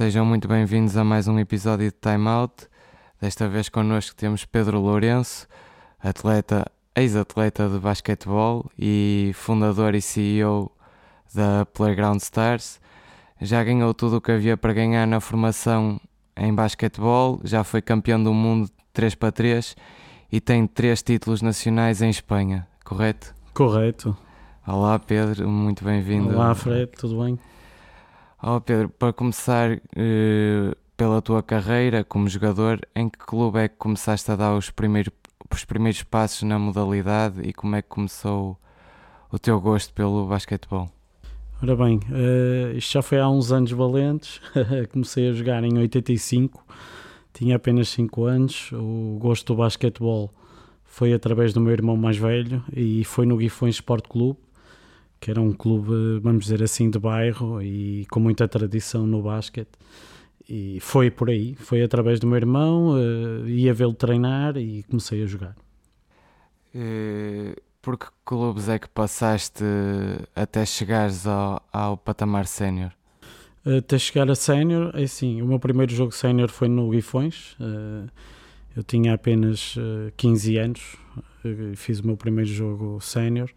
Sejam muito bem-vindos a mais um episódio de Time Out. Desta vez connosco temos Pedro Lourenço, atleta, ex-atleta de basquetebol e fundador e CEO da Playground Stars. Já ganhou tudo o que havia para ganhar na formação em basquetebol, já foi campeão do mundo 3x3 e tem três títulos nacionais em Espanha, correto? Correto. Olá Pedro, muito bem-vindo. Olá Fred, tudo bem? Olá Pedro, para começar uh, pela tua carreira como jogador, em que clube é que começaste a dar os primeiros, os primeiros passos na modalidade e como é que começou o teu gosto pelo basquetebol? Ora bem, uh, isto já foi há uns anos valentes, comecei a jogar em 85, tinha apenas 5 anos, o gosto do basquetebol foi através do meu irmão mais velho e foi no Guifões Sport Clube, que era um clube, vamos dizer assim, de bairro e com muita tradição no basquete. E foi por aí, foi através do meu irmão, uh, ia vê-lo treinar e comecei a jogar. Uh, por que clubes é que passaste até chegares ao, ao patamar sénior? Até chegar a sénior, é assim, o meu primeiro jogo sénior foi no Guifões, uh, eu tinha apenas 15 anos, fiz o meu primeiro jogo sénior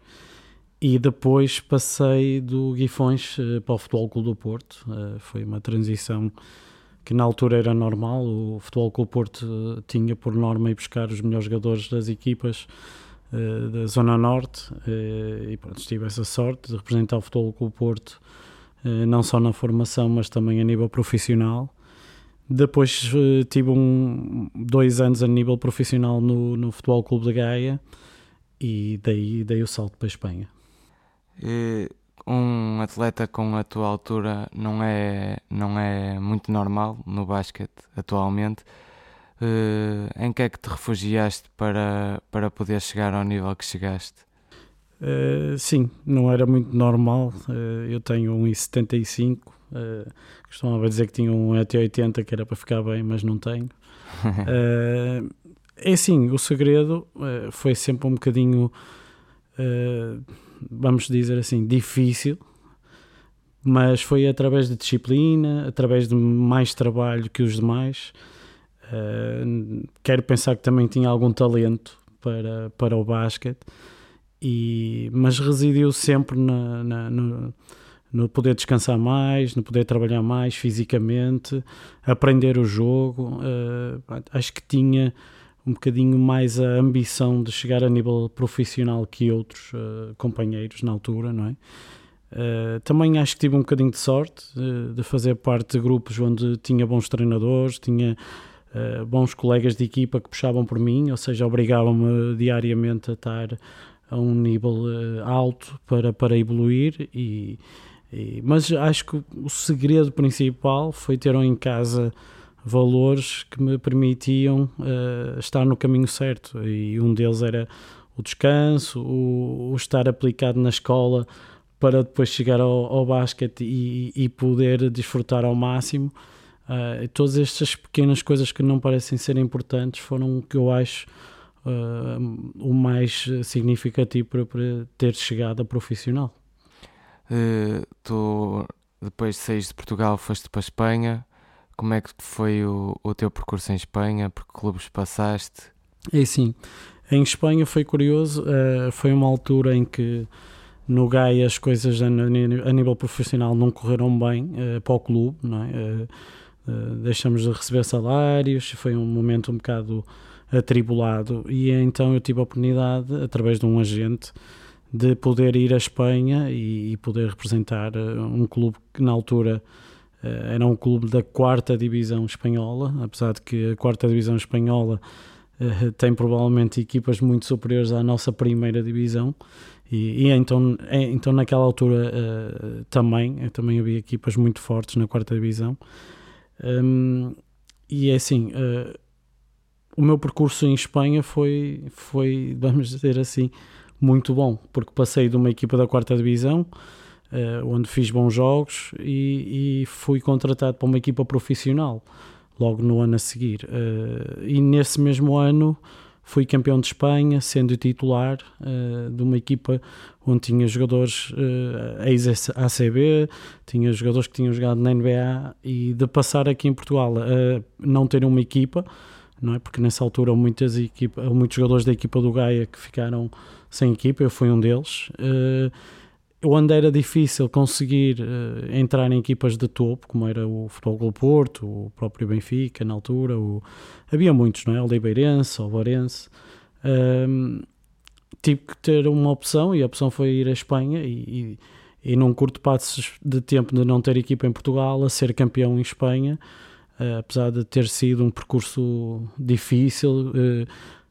e depois passei do Guifões uh, para o Futebol Clube do Porto. Uh, foi uma transição que na altura era normal. O Futebol Clube do Porto uh, tinha por norma ir buscar os melhores jogadores das equipas da Zona Norte e pronto, tive essa sorte de representar o Futebol Clube do Porto não só na formação, mas também a nível profissional. Depois tive um, dois anos a nível profissional no, no Futebol Clube de Gaia e daí dei o salto para a Espanha um atleta com a tua altura não é, não é muito normal no basquete atualmente. Uh, em que é que te refugiaste para, para poder chegar ao nível que chegaste? Uh, sim, não era muito normal. Uh, eu tenho 1,75. Uh, costumava dizer que tinha 1,80 que era para ficar bem, mas não tenho. é assim, o segredo foi sempre um bocadinho vamos dizer assim, difícil, mas foi através de disciplina, através de mais trabalho que os demais. Uh, quero pensar que também tinha algum talento para, para o basquete, e, mas residiu sempre na, na, no, no poder descansar mais, no poder trabalhar mais fisicamente, aprender o jogo. Uh, acho que tinha um bocadinho mais a ambição de chegar a nível profissional que outros uh, companheiros na altura, não é? Uh, também acho que tive um bocadinho de sorte uh, de fazer parte de grupos onde tinha bons treinadores, tinha bons colegas de equipa que puxavam por mim, ou seja, obrigavam-me diariamente a estar a um nível alto para, para evoluir e, e, mas acho que o segredo principal foi ter em casa valores que me permitiam uh, estar no caminho certo e um deles era o descanso, o, o estar aplicado na escola para depois chegar ao, ao basquete e, e, poder desfrutar ao máximo. Uh, todas estas pequenas coisas que não parecem ser importantes foram o que eu acho uh, o mais significativo para, para, ter chegado a profissional. Uh, tu, depois de sair de Portugal, foste para a Espanha como é que foi o, o teu percurso em Espanha? Por que clubes passaste? É sim, em Espanha foi curioso, uh, foi uma altura em que no Gaia as coisas a, a nível profissional não correram bem uh, para o clube, não é? Uh, deixamos de receber salários, foi um momento um bocado atribulado e então eu tive a oportunidade, através de um agente, de poder ir à Espanha e, e poder representar um clube que na altura era um clube da quarta divisão espanhola, apesar de que a quarta divisão espanhola uh, tem provavelmente equipas muito superiores à nossa primeira divisão. E, e então, é, então naquela altura uh, também, também havia equipas muito fortes na quarta divisão. Um, e é assim, o meu percurso em Espanha foi, foi, vamos dizer assim, muito bom, porque passei de uma equipa da quarta divisão uh, onde fiz bons jogos e, e, fui contratado para uma equipa profissional logo no ano a seguir. Uh, e nesse mesmo ano fui campeão de Espanha, sendo titular uh, de uma equipa onde tinha jogadores uh, ex-ACB, tinha jogadores que tinham jogado na NBA e de passar aqui em Portugal a não ter uma equipa, não é? Porque nessa altura muitas equipa, muitos jogadores da equipa do Gaia que ficaram sem equipa, eu fui um deles. Uh, onde era difícil conseguir uh, entrar em equipas de topo, como era o Futebol Clube Porto, o próprio Benfica na altura, o... havia muitos, não é? O Libeirense, o Varense. Um, tive que ter uma opção e a opção foi ir à Espanha e, e, e num curto passo de tempo de não ter equipa em Portugal, a ser campeão em Espanha, uh, apesar de ter sido um percurso difícil. Uh,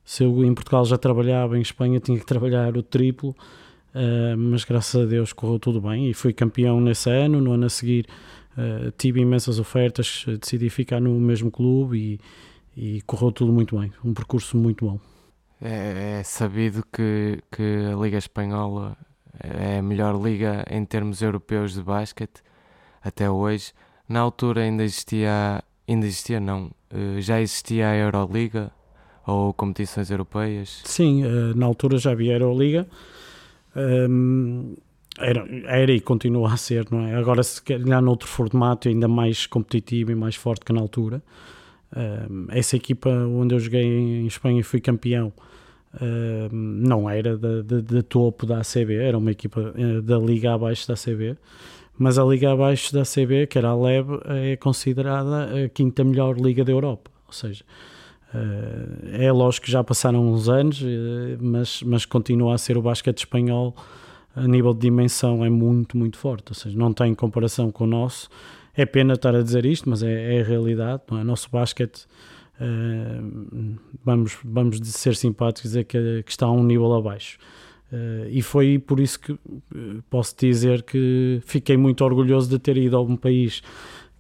se eu em Portugal já trabalhava, em Espanha tinha que trabalhar o triplo. Uh, mas graças a Deus correu tudo bem e fui campeão nesse ano. No ano a seguir uh, tive imensas ofertas, decidi ficar no mesmo clube e, e, correu tudo muito bem. Um percurso muito bom. É, é sabido que, que a Liga Espanhola é a melhor liga em termos europeus de basquete até hoje. Na altura ainda existia, ainda existia não, já existia a Euroliga ou competições europeias? Sim, na altura já havia a Euroliga um, era, era e continua a ser, não é? Agora, se calhar, noutro formato ainda mais competitivo e mais forte que na altura. Um, essa equipa onde eu joguei em Espanha e fui campeão um, não era de, de, de, topo da ACB, era uma equipa eh, da liga abaixo da ACB. Mas a liga abaixo da ACB, que era a LEB, é considerada a quinta melhor liga da Europa. Ou seja, é lógico que já passaram uns anos, eh, mas, mas continua a ser o basquete espanhol a nível de dimensão é muito, muito forte. Ou seja, não tem comparação com o nosso. É pena estar a dizer isto, mas é, é a realidade. Não é? Nosso basquete, uh, vamos, vamos ser simpáticos dizer que, que, está a um nível abaixo. Uh, e foi por isso que posso dizer que fiquei muito orgulhoso de ter ido a um país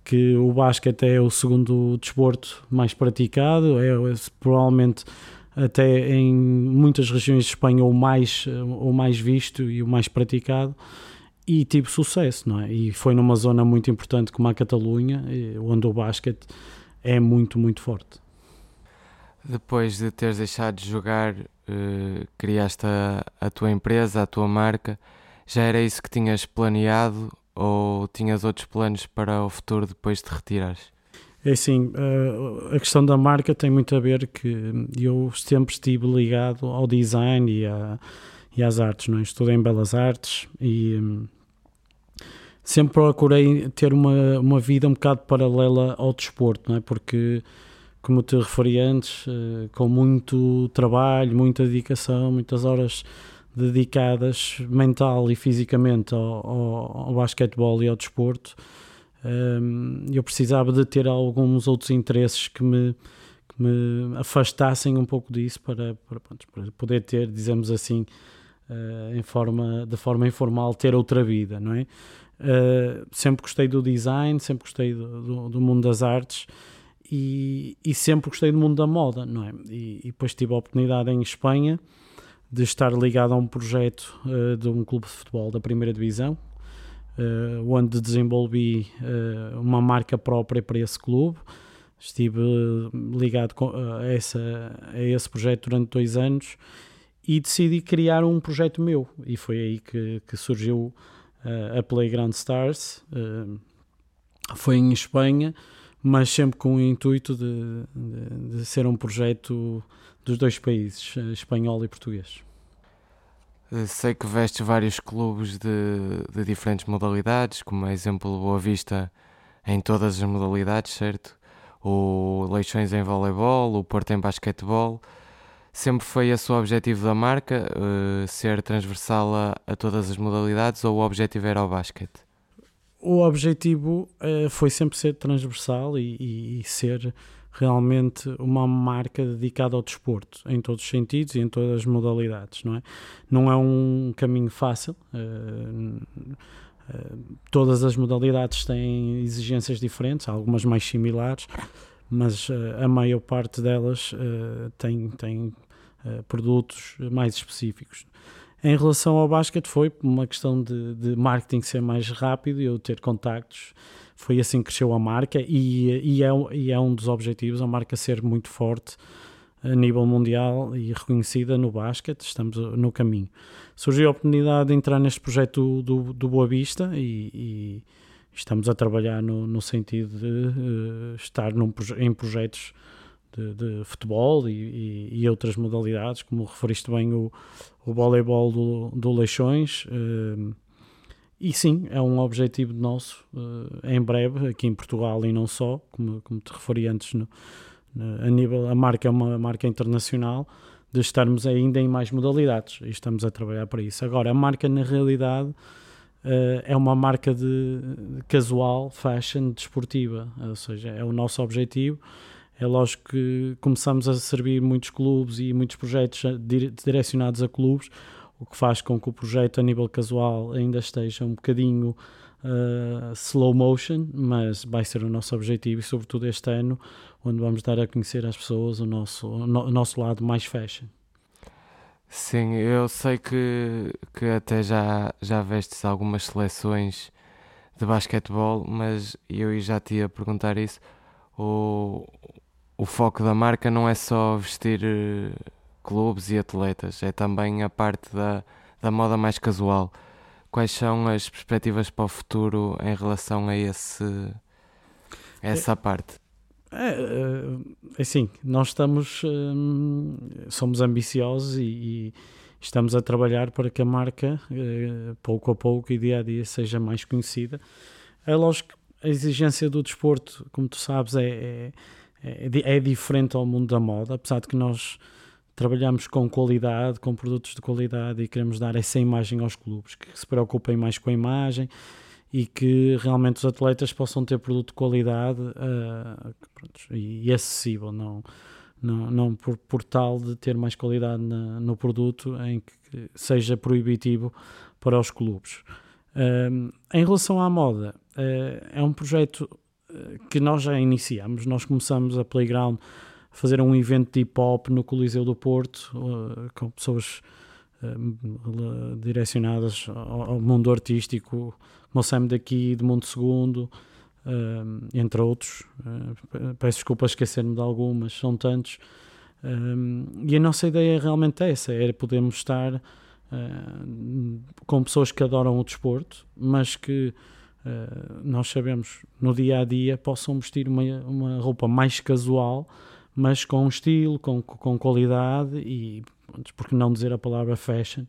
que o basquete é o segundo desporto mais praticado, é, é provavelmente até em muitas regiões de Espanha o mais, o mais visto e o mais praticado e tive sucesso, não é? E foi numa zona muito importante como a Catalunha, onde o basquete é muito, muito forte. Depois de teres deixado de jogar, uh, criaste a, a tua empresa, a tua marca, já era isso que tinhas planeado ou tinhas outros planos para o futuro depois de retirares? É assim, a questão da marca tem muito a ver que eu sempre estive ligado ao design e, a, e às artes, não é? Estudei em Belas Artes e hum, sempre procurei ter uma, uma vida um bocado paralela ao desporto, não é? Porque, como te referi antes, eh, com muito trabalho, muita dedicação, muitas horas dedicadas mental e fisicamente ao, ao, ao basquetebol e ao desporto, um, eu precisava de ter alguns outros interesses que me, que me afastassem um pouco disso para, para, para poder ter, dizemos assim, uh, em forma, de forma informal, ter outra vida, não é? Uh, sempre gostei do design, sempre gostei do, do, do mundo das artes e, e, sempre gostei do mundo da moda, não é? E, e depois tive a oportunidade em Espanha de estar ligado a um projeto uh, de um clube de futebol da primeira divisão, uh, onde desenvolvi uh, uma marca própria para esse clube. Estive ligado a, essa, a esse projeto durante dois anos e decidi criar um projeto meu. E foi aí que, que surgiu a Playground Stars. foi em Espanha, mas sempre com o intuito de, de, de ser um projeto dos dois países, eh, espanhol e português. Eh, sei que vestes vários clubes de, de diferentes modalidades, como exemplo o Boa Vista em todas as modalidades, certo? O Leixões em voleibol, o Porto em basquetebol. Sempre foi esse o objetivo da marca, uh, ser transversal a, a, todas as modalidades ou o objetivo era o basquete? O objetivo uh, foi sempre ser transversal e, e, e ser realmente uma marca dedicada ao desporto, em todos os sentidos e em todas as modalidades, não é? Não é um caminho fácil, uh, uh, todas as modalidades têm exigências diferentes, algumas mais similares, mas uh, a maior parte delas tem, tem produtos mais específicos. Em relação ao basquete foi uma questão de, de marketing ser mais rápido e eu ter contactos foi assim que cresceu a marca e, e, é, e é um dos objetivos, a marca ser muito forte a nível mundial e reconhecida no basquete, estamos no caminho. Surgiu a oportunidade de entrar neste projeto do, do Boa Vista e, e estamos a trabalhar no, no sentido de uh, estar num, em projetos de, de futebol e, e, e, outras modalidades, como referiste bem o, o voleibol do, do Leixões. Uh, e sim, é um objetivo nosso uh, em breve, aqui em Portugal e não só, como, como te referi antes no, a nível, a marca é uma marca internacional, de estarmos ainda em mais modalidades e estamos a trabalhar para isso. Agora, a marca na realidade uh, é uma marca de, casual, fashion, desportiva, ou seja, é o nosso objetivo. É lógico que começamos a servir muitos clubes e muitos projetos direcionados a clubes, o que faz com que o projeto a nível casual ainda esteja um bocadinho uh, slow motion, mas vai ser o nosso objetivo e sobretudo este ano, onde vamos dar a conhecer às pessoas o nosso, o nosso lado mais fashion. Sim, eu sei que, que até já, já vestes algumas seleções de basquetebol, mas eu já te ia perguntar isso. O, o foco da marca não é só vestir eh, clubes e atletas, é também a parte da, da moda mais casual quais são as perspectivas para o futuro em relação a esse a essa é, parte? É, é, assim, nós estamos hum, somos ambiciosos e, e, estamos a trabalhar para que a marca eh, pouco a pouco e dia a dia seja mais conhecida. É lógico que a exigência do desporto, como tu sabes, é, é, é, é diferente ao mundo da moda, apesar de que nós trabalhamos com qualidade, com produtos de qualidade e queremos dar essa imagem aos clubes, que se preocupem mais com a imagem e que realmente os atletas possam ter produto de qualidade uh, pronto, e, acessível, não, não, não por, por tal de ter mais qualidade na, no produto em que seja proibitivo para os clubes. Uh, em relação à moda, uh, é um projeto que nós já iniciamos, nós começamos a Playground fazer um evento de hip hop no Coliseu do Porto, uh, com pessoas uh, direcionadas ao, mundo artístico, como o Sam daqui, de Mundo Segundo, uh, entre outros. peço desculpa esquecer-me de algumas, são tantos. e a nossa ideia realmente é essa: é podermos estar com pessoas que adoram o desporto, mas que. Nós sabemos no dia a dia possam vestir uma, uma roupa mais casual mas com estilo, com, com qualidade e, por que não dizer a palavra fashion,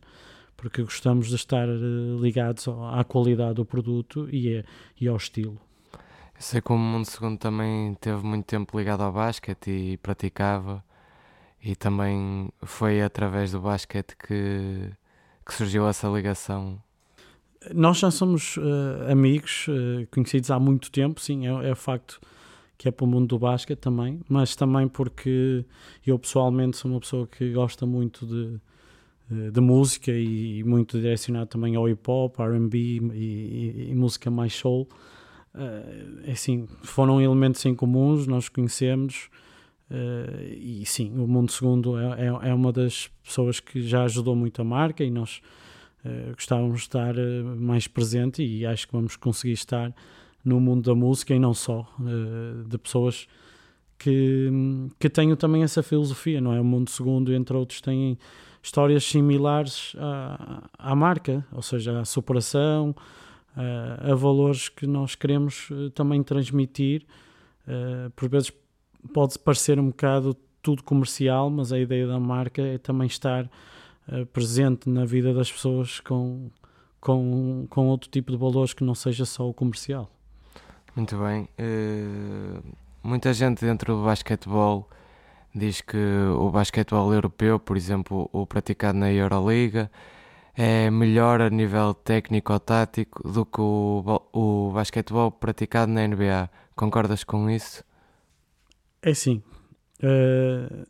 porque gostamos de estar eh, ligados à qualidade do produto e, e ao estilo. Eu sei que o Mundo Segundo também teve muito tempo ligado ao basquete e praticava, e também foi através do basquete que, que surgiu essa ligação. Nós já somos uh, amigos, uh, conhecidos há muito tempo, sim, é, é facto que é para o mundo do basquete também, mas também porque eu pessoalmente sou uma pessoa que gosta muito de, de música e, muito direcionado também ao hip hop, RB e, e, e, música mais soul. Uh, assim, foram elementos em comuns, nós conhecemos. Uh, e sim, o Mundo Segundo é, é, é, uma das pessoas que já ajudou muito a marca e nós uh, gostávamos de estar mais presente e acho que vamos conseguir estar no mundo da música e não só, uh, de pessoas que, que tenham também essa filosofia, não é? O Mundo Segundo, entre outros, têm histórias similares à, à marca, ou seja, à superação, a, a valores que nós queremos uh, também transmitir. Por vezes pode parecer um bocado tudo comercial, mas a ideia da marca é também estar presente na vida das pessoas com, com, com outro tipo de valores que não seja só o comercial. Muito bem. Uh, muita gente dentro do basquetebol diz que o basquetebol europeu, por exemplo, o praticado na Euroliga, é melhor a nível técnico ou tático do que o, o basquetebol praticado na NBA. Concordas com isso? É sim. Uh,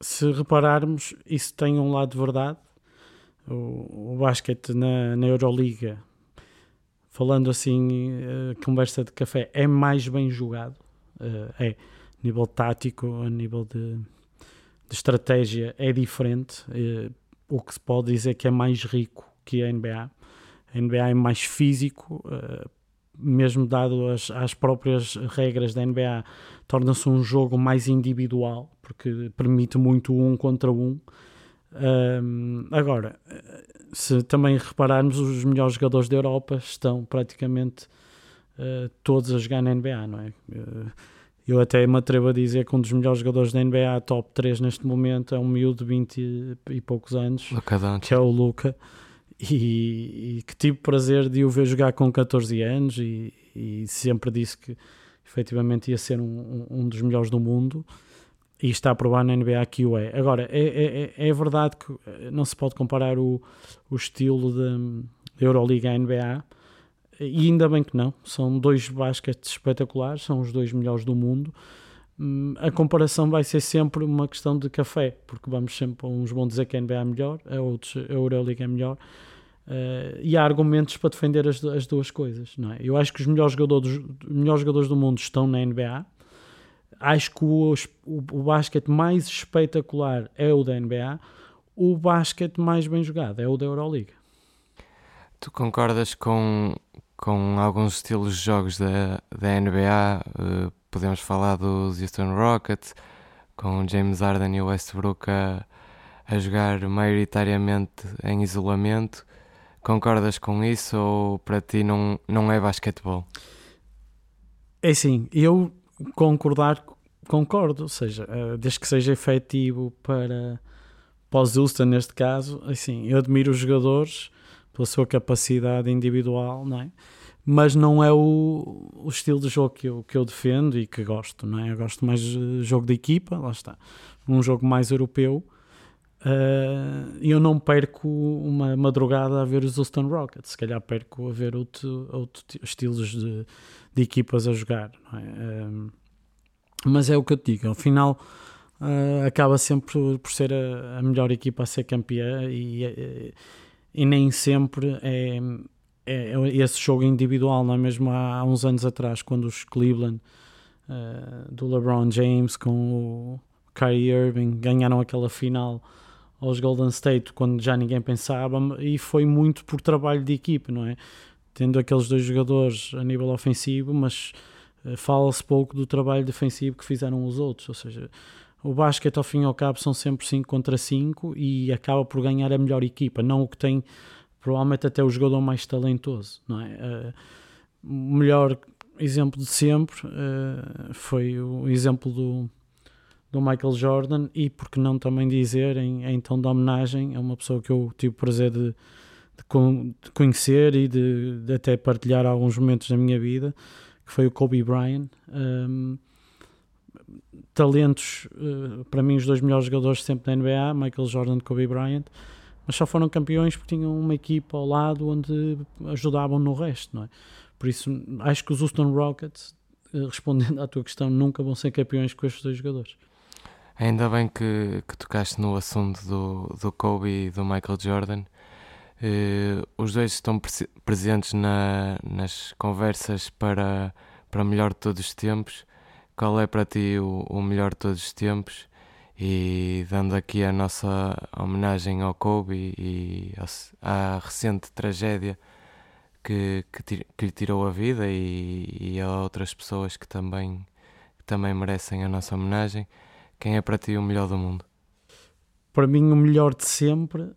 se repararmos, isso tem um lado de verdade. O, o basquete na, na Euroliga falando assim, uh, conversa de café, é mais bem jogado. Uh, é, a nível tático, a nível de, de estratégia, é diferente. Uh, o que se pode dizer que é mais rico que a NBA. A NBA é mais físico, mesmo dado as, as próprias regras da NBA, torna-se um jogo mais individual, porque permite muito um contra um. Um, agora, se também repararmos, os melhores jogadores da Europa estão praticamente uh, todos a jogar na NBA, não é? Uh, eu até me atrevo a dizer que um dos melhores jogadores da NBA, top 3 neste momento, é um miúdo de 20 e poucos anos, que é o Luca, e, e, que tive prazer de o ver jogar com 14 anos e, e sempre disse que efetivamente ia ser um, um, dos melhores do mundo e está a provar na NBA que o é. Agora, é, é, é, é verdade que eh, não se pode comparar o, o estilo da Euroliga à NBA, e ainda bem que não. São dois basquetes espetaculares, são os dois melhores do mundo. Hum, a comparação vai ser sempre uma questão de café, porque vamos sempre, uns vão dizer que a NBA é melhor, a outros a Euroliga é melhor. Uh, e há argumentos para defender as, as duas coisas. Não é? Eu acho que os melhores jogadores, melhores jogadores do mundo estão na NBA. Acho que o, o, o basquete mais espetacular é o da NBA. O basquete mais bem jogado é o da Euroliga. Tu concordas com com alguns estilos de jogos da, da NBA. Uh, eh, podemos falar dos Houston Rockets, com James Harden e Westbrook a, a jogar maioritariamente em isolamento. Concordas com isso ou para ti não, não é basquetebol? É sim, eu concordar, concordo, ou seja, uh, desde que seja efetivo para, para os neste caso, assim, eu admiro os jogadores pela sua capacidade individual, não é? Mas não é o, o estilo de jogo que eu, que eu defendo e que gosto, não é? Eu gosto mais de jogo de equipa, lá está, um jogo mais europeu. Uh, eu não perco uma madrugada a ver os Houston Rockets, se calhar perco a ver outro, outro estilos de, de equipas a jogar, é? mas é o que eu te digo, ao final uh, acaba sempre por, ser a, a, melhor equipa a ser campeã e, e nem sempre é, é, é, esse jogo individual, não é mesmo há, há uns anos atrás, quando os Cleveland uh, do LeBron James com o Kyrie Irving ganharam aquela final aos Golden State quando já ninguém pensava e foi muito por trabalho de equipe, não é? Tendo aqueles dois jogadores a nível ofensivo, mas uh, fala-se pouco do trabalho defensivo que fizeram os outros, ou seja, o basquete ao fim e ao cabo são sempre 5 contra 5 e acaba por ganhar a melhor equipa, não o que tem provavelmente até o jogador mais talentoso, é? Uh, o melhor exemplo de sempre uh, foi o exemplo do, do Michael Jordan e porque não também dizer em, em tom de homenagem a uma pessoa que eu tive o prazer de, de, conhecer e de, de, até partilhar alguns momentos da minha vida, que foi o Kobe Bryant. Um, talentos, uh, para mim, os dois melhores jogadores sempre da NBA, Michael Jordan e Kobe Bryant, mas só foram campeões porque tinham uma equipa ao lado onde ajudavam no resto, não é? Por isso, acho que os Houston Rockets, uh, respondendo à tua questão, nunca vão ser campeões com estes dois jogadores. Ainda bem que, que tocaste no assunto do, do Kobe e do Michael Jordan. Uh, os dois estão pre presentes na, nas conversas para, para melhor de todos os tempos qual é para ti o, o melhor de todos os tempos e dando aqui a nossa homenagem ao Kobe e à recente tragédia que, que, que lhe tirou a vida e, e, a outras pessoas que também, que também merecem a nossa homenagem. Quem é para ti o melhor do mundo? Para mim, o melhor de sempre,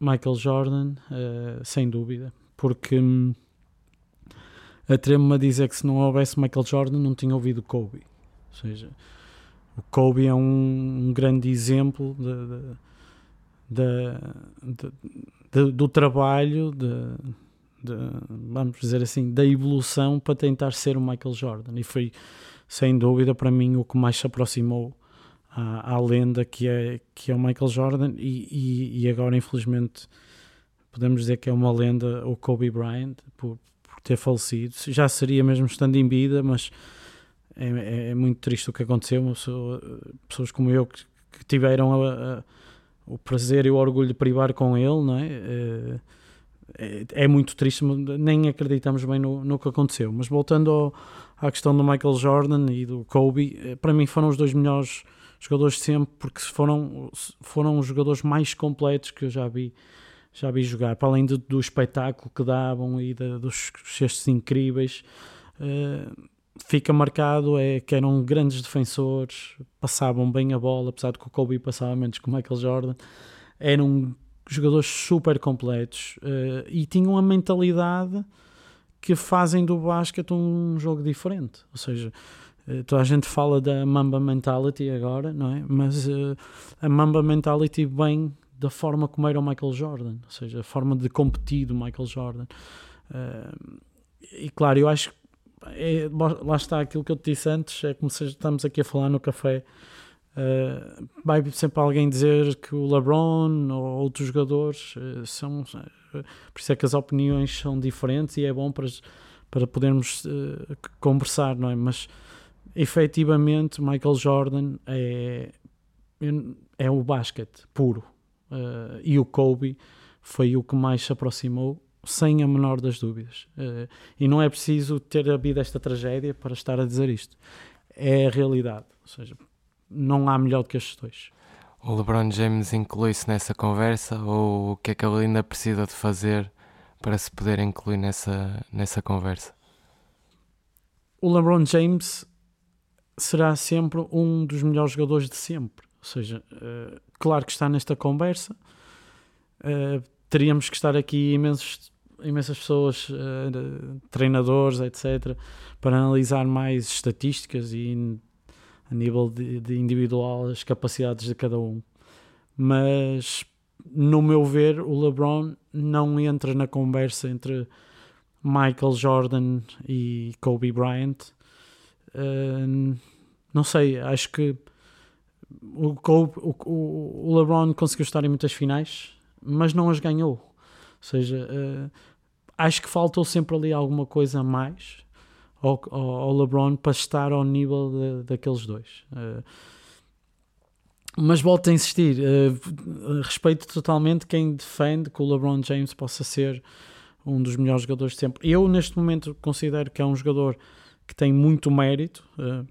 Michael Jordan, uh, sem dúvida, porque hum, atrevo-me a dizer que se não houvesse Michael Jordan, não tinha ouvido Kobe. Ou seja, o Kobe é um, um grande exemplo de, de, de, do trabalho, vamos dizer assim, da evolução para tentar ser o Michael Jordan. E foi, sem dúvida, para mim, o que mais se aproximou à, à lenda que é, que é o Michael Jordan. E, e, e, agora, infelizmente, podemos dizer que é uma lenda o Kobe Bryant por, por ter falecido. Já seria mesmo estando em vida, mas é, é, é, muito triste o que aconteceu. Pessoa, pessoas como eu que, que tiveram a, a, o prazer e o orgulho de privar com ele, não é? É, é, é muito triste, nem acreditamos bem no, no que aconteceu. Mas voltando ao, à questão do Michael Jordan e do Kobe, eh, para mim foram os dois melhores jogadores de sempre, porque foram, foram os jogadores mais completos que eu já vi já vi jogar, para além do, do espetáculo que davam e de, dos gestos incríveis, uh, fica marcado é que eram grandes defensores, passavam bem a bola, apesar de que o Kobe passava menos que o Michael Jordan, eram jogadores super completos uh, e tinham a mentalidade que fazem do basquete um jogo diferente. Ou seja, toda a gente fala da Mamba Mentality agora, não é? Mas uh, a Mamba Mentality vem da forma como era o Michael Jordan, ou seja, a forma de competir do Michael Jordan. e claro, eu acho que é, lá está aquilo que eu te disse antes, é como se estamos aqui a falar no café. Uh, vai sempre alguém dizer que o LeBron ou outros jogadores uh, são. Uh, por isso é que as opiniões são diferentes e é bom para, para podermos conversar, não é? Mas efetivamente, Michael Jordan é, é o basquete puro e o Kobe foi o que mais se aproximou sem a menor das dúvidas. Uh, e não é preciso ter havido esta tragédia para estar a dizer isto. É a realidade. Ou seja, não há melhor do que estes dois. O LeBron James inclui-se nessa conversa ou o que é que ele ainda precisa de fazer para se poder incluir nessa, nessa conversa? O LeBron James será sempre um dos melhores jogadores de sempre. Ou seja, uh, claro que está nesta conversa. Uh, teríamos que estar aqui imensos, imensas pessoas, uh, treinadores, etc., para analisar mais estatísticas e a nível de, de, individual as capacidades de cada um. Mas, no meu ver, o LeBron não entra na conversa entre Michael Jordan e Kobe Bryant. Uh, não sei, acho que o, Kobe, o, o LeBron conseguiu estar em muitas finais, mas não as ganhou. Ou seja, uh, acho que faltou sempre ali alguma coisa a mais ao, ao, LeBron para estar ao nível de, daqueles dois. Uh, mas volto a insistir, uh, respeito totalmente quem defende que o LeBron James possa ser um dos melhores jogadores de sempre. Eu, neste momento, considero que é um jogador que tem muito mérito, uh,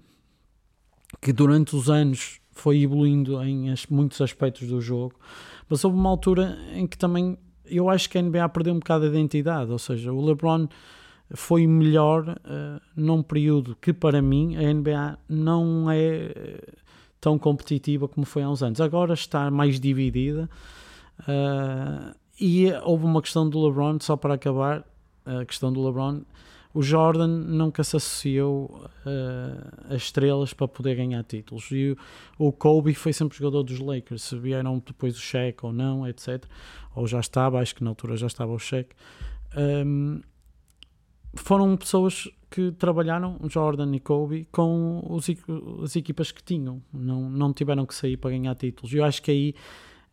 que durante os anos foi evoluindo em as, muitos aspectos do jogo, mas houve uma altura em que também eu acho que a NBA perdeu um bocado a identidade, ou seja, o LeBron foi melhor uh, num período que para mim a NBA não é eh, tão competitiva como foi há uns anos. Agora está mais dividida uh, e houve uma questão do LeBron, só para acabar, a questão do LeBron o Jordan nunca se associou uh, a estrelas para poder ganhar títulos. E o, o, Kobe foi sempre jogador dos Lakers. Se vieram depois o Shaq ou não, etc. Ou já estava, acho que na altura já estava o Shaq. Um, foram pessoas que trabalharam, Jordan e Kobe, com os, as equipas que tinham. Não, não tiveram que sair para ganhar títulos. Eu acho que aí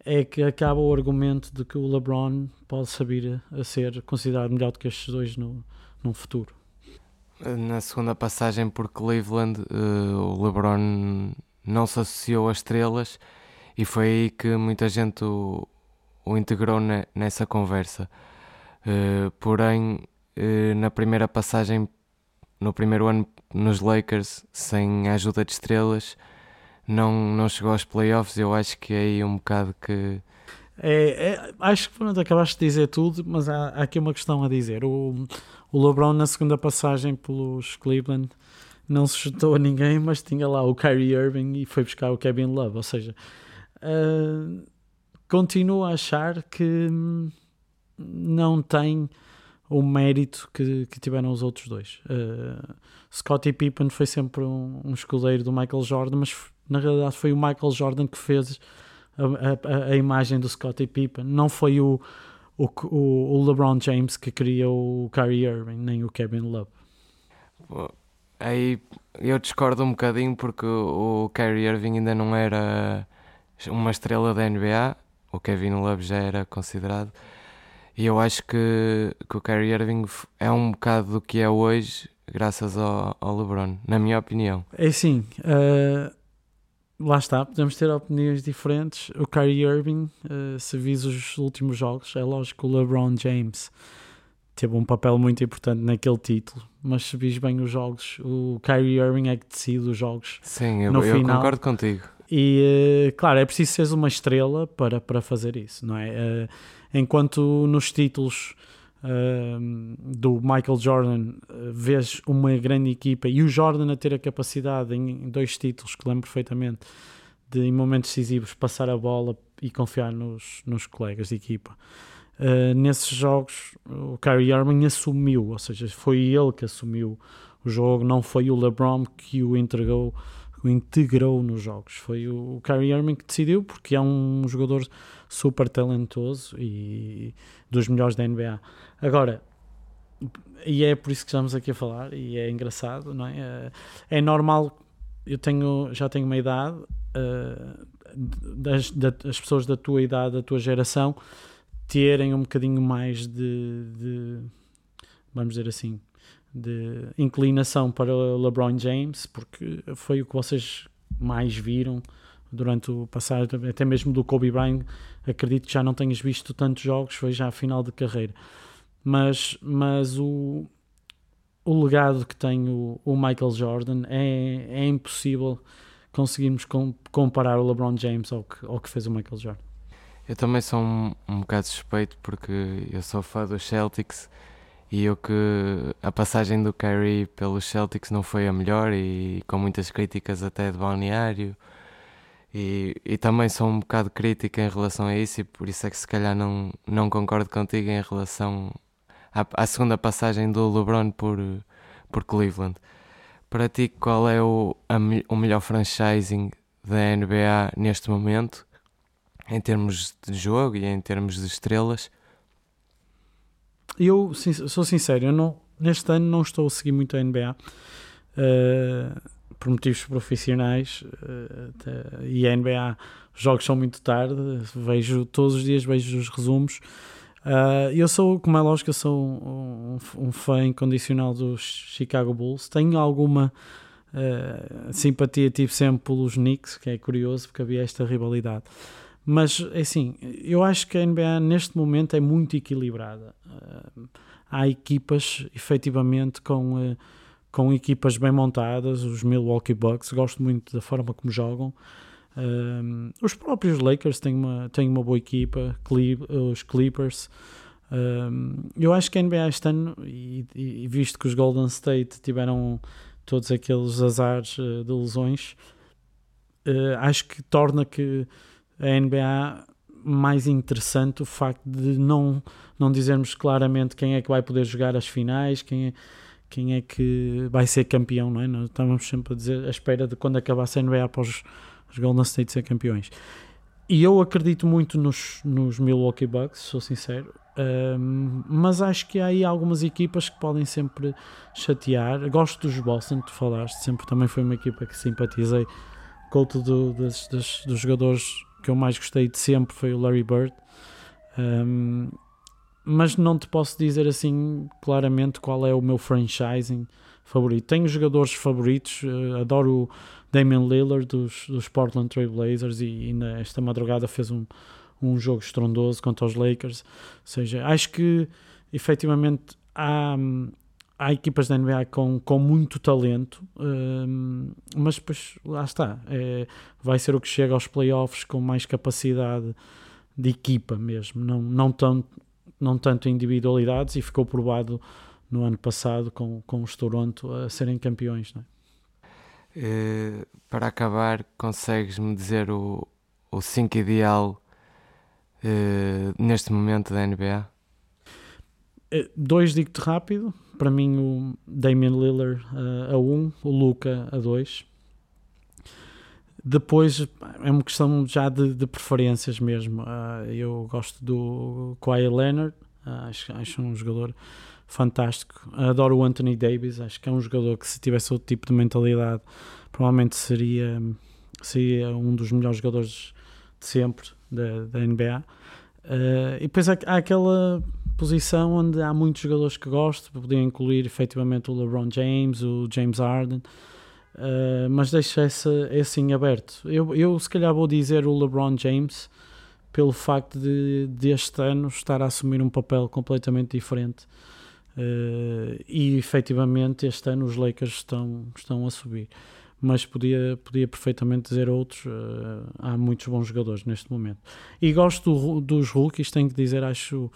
é que acaba o argumento de que o LeBron pode saber a ser considerado melhor do que estes dois no, num futuro. Na segunda passagem por Cleveland, uh, o LeBron não se associou a estrelas e foi aí que muita gente o, o integrou ne, nessa conversa. Uh, porém, uh, na primeira passagem, no primeiro ano nos Lakers, sem a ajuda de estrelas, não, não chegou aos playoffs. Eu acho que é aí um bocado que é, é, acho que pronto, acabaste de dizer tudo, mas há, há, aqui uma questão a dizer. O, o LeBron, na segunda passagem pelos Cleveland, não se chutou a ninguém, mas tinha lá o Kyrie Irving e foi buscar o Kevin Love. Ou seja, uh, continuo a achar que não tem o mérito que, que tiveram os outros dois. Uh, Scottie Pippen foi sempre um, um escudeiro do Michael Jordan, mas na realidade foi o Michael Jordan que fez a, a, a imagem do Scottie Pippen. Não foi o, o, o, LeBron James que criou o Kyrie Irving, nem o Kevin Love. Aí eu discordo um bocadinho porque o, Kyrie Irving ainda não era uma estrela da NBA, o Kevin Love já era considerado. E eu acho que, que o Kyrie Irving é um bocado do que é hoje, graças ao, ao LeBron, na minha opinião. É assim, uh, lá está, podemos ter opiniões diferentes. O Kyrie Irving, uh, se vis os últimos jogos, é lógico que o LeBron James teve um papel muito importante naquele título, mas se vis bem os jogos, o Kyrie Irving é que decide os jogos. Sim, eu, no eu final. concordo contigo. E uh, claro, é preciso seres uma estrela para, para fazer isso, não é? Uh, enquanto nos títulos do Michael Jordan, uh, vês uma grande equipa e o Jordan a ter a capacidade em dois títulos que lembro perfeitamente de em momentos decisivos passar a bola e confiar nos, nos colegas de equipa. Uh, nesses jogos, o Kyrie Irving assumiu, ou seja, foi ele que assumiu o jogo, não foi o LeBron que o entregou, o integrou nos jogos. Foi o Kyrie Irving que decidiu, porque é um jogador super talentoso e dos melhores da NBA. Agora, e é por isso que estamos aqui a falar, e é engraçado, não é? É, é normal, eu tenho, já tenho uma idade, uh, das, das pessoas da tua idade, da tua geração, terem um bocadinho mais de, de vamos dizer assim, de inclinação para LeBron James, porque foi o que vocês mais viram durante o passado, até mesmo do Kobe Bryant, acredito que já não tenhas visto tantos jogos, foi já a final de carreira. Mas, mas o, o legado que tem o, o Michael Jordan é, é impossível conseguirmos com, comparar o LeBron James ao que, ao que fez o Michael Jordan. Eu também sou um, um bocado suspeito porque eu sou fã dos Celtics e eu que a passagem do Kyrie pelos Celtics não foi a melhor e com muitas críticas até de balneário e, e também sou um bocado crítico em relação a isso e por isso é que se calhar não, não concordo contigo em relação à, à segunda passagem do LeBron por, por Cleveland. Para ti, qual é o, a, o melhor franchising da NBA neste momento, em termos de jogo e em termos de estrelas? Eu sou sincero, eu não, neste ano não estou a seguir muito a NBA. Uh, eh, por motivos profissionais uh, e a NBA os jogos são muito tarde vejo todos os dias vejo os resumos uh, eu sou como é lógico eu sou um, um, fã incondicional dos Chicago Bulls tenho alguma uh, simpatia tive sempre pelos Knicks que é curioso porque havia esta rivalidade mas é assim eu acho que a NBA neste momento é muito equilibrada há equipas efetivamente com com equipas bem montadas, os Milwaukee Bucks, gosto muito da forma como jogam. Um, os próprios Lakers têm uma, têm uma boa equipa, os Clippers. Eu acho que a NBA este ano, e, e, visto que os Golden State tiveram todos aqueles azares de lesões, acho que torna que a NBA mais interessante o facto de não, não dizermos claramente quem é que vai poder jogar as finais, quem é quem é que vai ser campeão, não é? Nós estávamos sempre a dizer, à espera de quando acabasse a NBA após os Golden State ser campeões. E eu acredito muito nos, nos Milwaukee Bucks, sou sincero, um, mas acho que há aí algumas equipas que podem sempre chatear. Gosto dos Boston, tu falaste, sempre também foi uma equipa que simpatizei. Couto do, dos, dos jogadores que eu mais gostei de sempre foi o Larry Bird. Um, mas não te posso dizer assim claramente qual é o meu franchising favorito. Tenho jogadores favoritos, uh, adoro o Damian Lillard dos, dos Portland Trail Blazers e, e nesta madrugada fez um, um jogo estrondoso contra os Lakers. Ou seja, acho que efetivamente há, há equipas da NBA com, com muito talento, um, eh, mas depois lá está, é, vai ser o que chega aos playoffs com mais capacidade de equipa mesmo, não, não tão não tanto individualidades, e ficou provado no ano passado com, com os Toronto a serem campeões. É? Uh, para acabar, consegues-me dizer o 5 ideal uh, neste momento da NBA? Uh, dois digo-te rápido. Para mim, o Damian Lillard a 1, um, o Luca a 2. Depois é uma questão já de, de preferências mesmo. Uh, eu gosto do Kawhi Leonard, uh, acho, acho um jogador fantástico. Adoro o Anthony Davis, acho que é um jogador que se tivesse outro tipo de mentalidade, provavelmente seria, seria um dos melhores jogadores de sempre da, da NBA. Uh, e depois há, há, aquela posição onde há muitos jogadores que gosto, podia incluir efetivamente o LeBron James, o James Harden. Uh, mas deixa esse, esse em aberto. Eu, eu se calhar vou dizer o LeBron James pelo facto de, de este ano estar a assumir um papel completamente diferente. Uh, e efetivamente este ano os Lakers estão, estão a subir. Mas podia, podia perfeitamente dizer outros. Uh, há muitos bons jogadores neste momento. E gosto do, dos rookies, tenho que dizer, acho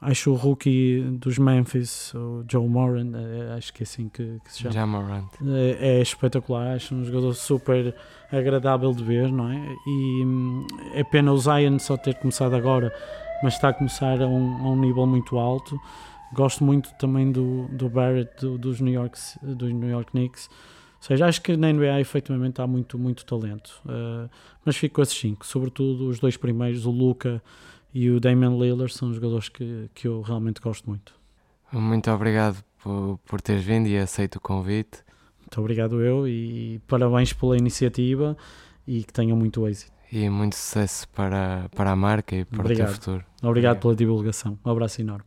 acho o rookie dos Memphis, o Joe Moran, é, acho que é assim que, que se chama. Jamorant. É, é espetacular, acho um jogador super agradável de ver, não é? E hum, é pena o Zion só ter começado agora, mas está a começar a um, a um nível muito alto. Gosto muito também do, do Barrett do- dos, New York, dos New York Knicks. Ou seja, acho que na NBA efetivamente há muito, muito talento. Uh, mas fico com esses cinco, sobretudo os dois primeiros, o Luca e o Damian Lillard, são jogadores que, que eu realmente gosto muito. Muito obrigado por, por teres vindo e aceito o convite. Muito obrigado eu e parabéns pela iniciativa e que tenham muito êxito. E muito sucesso para, para a marca e para o Obrigado. teu futuro. Obrigado Obrigado. pela divulgação. Um abraço enorme.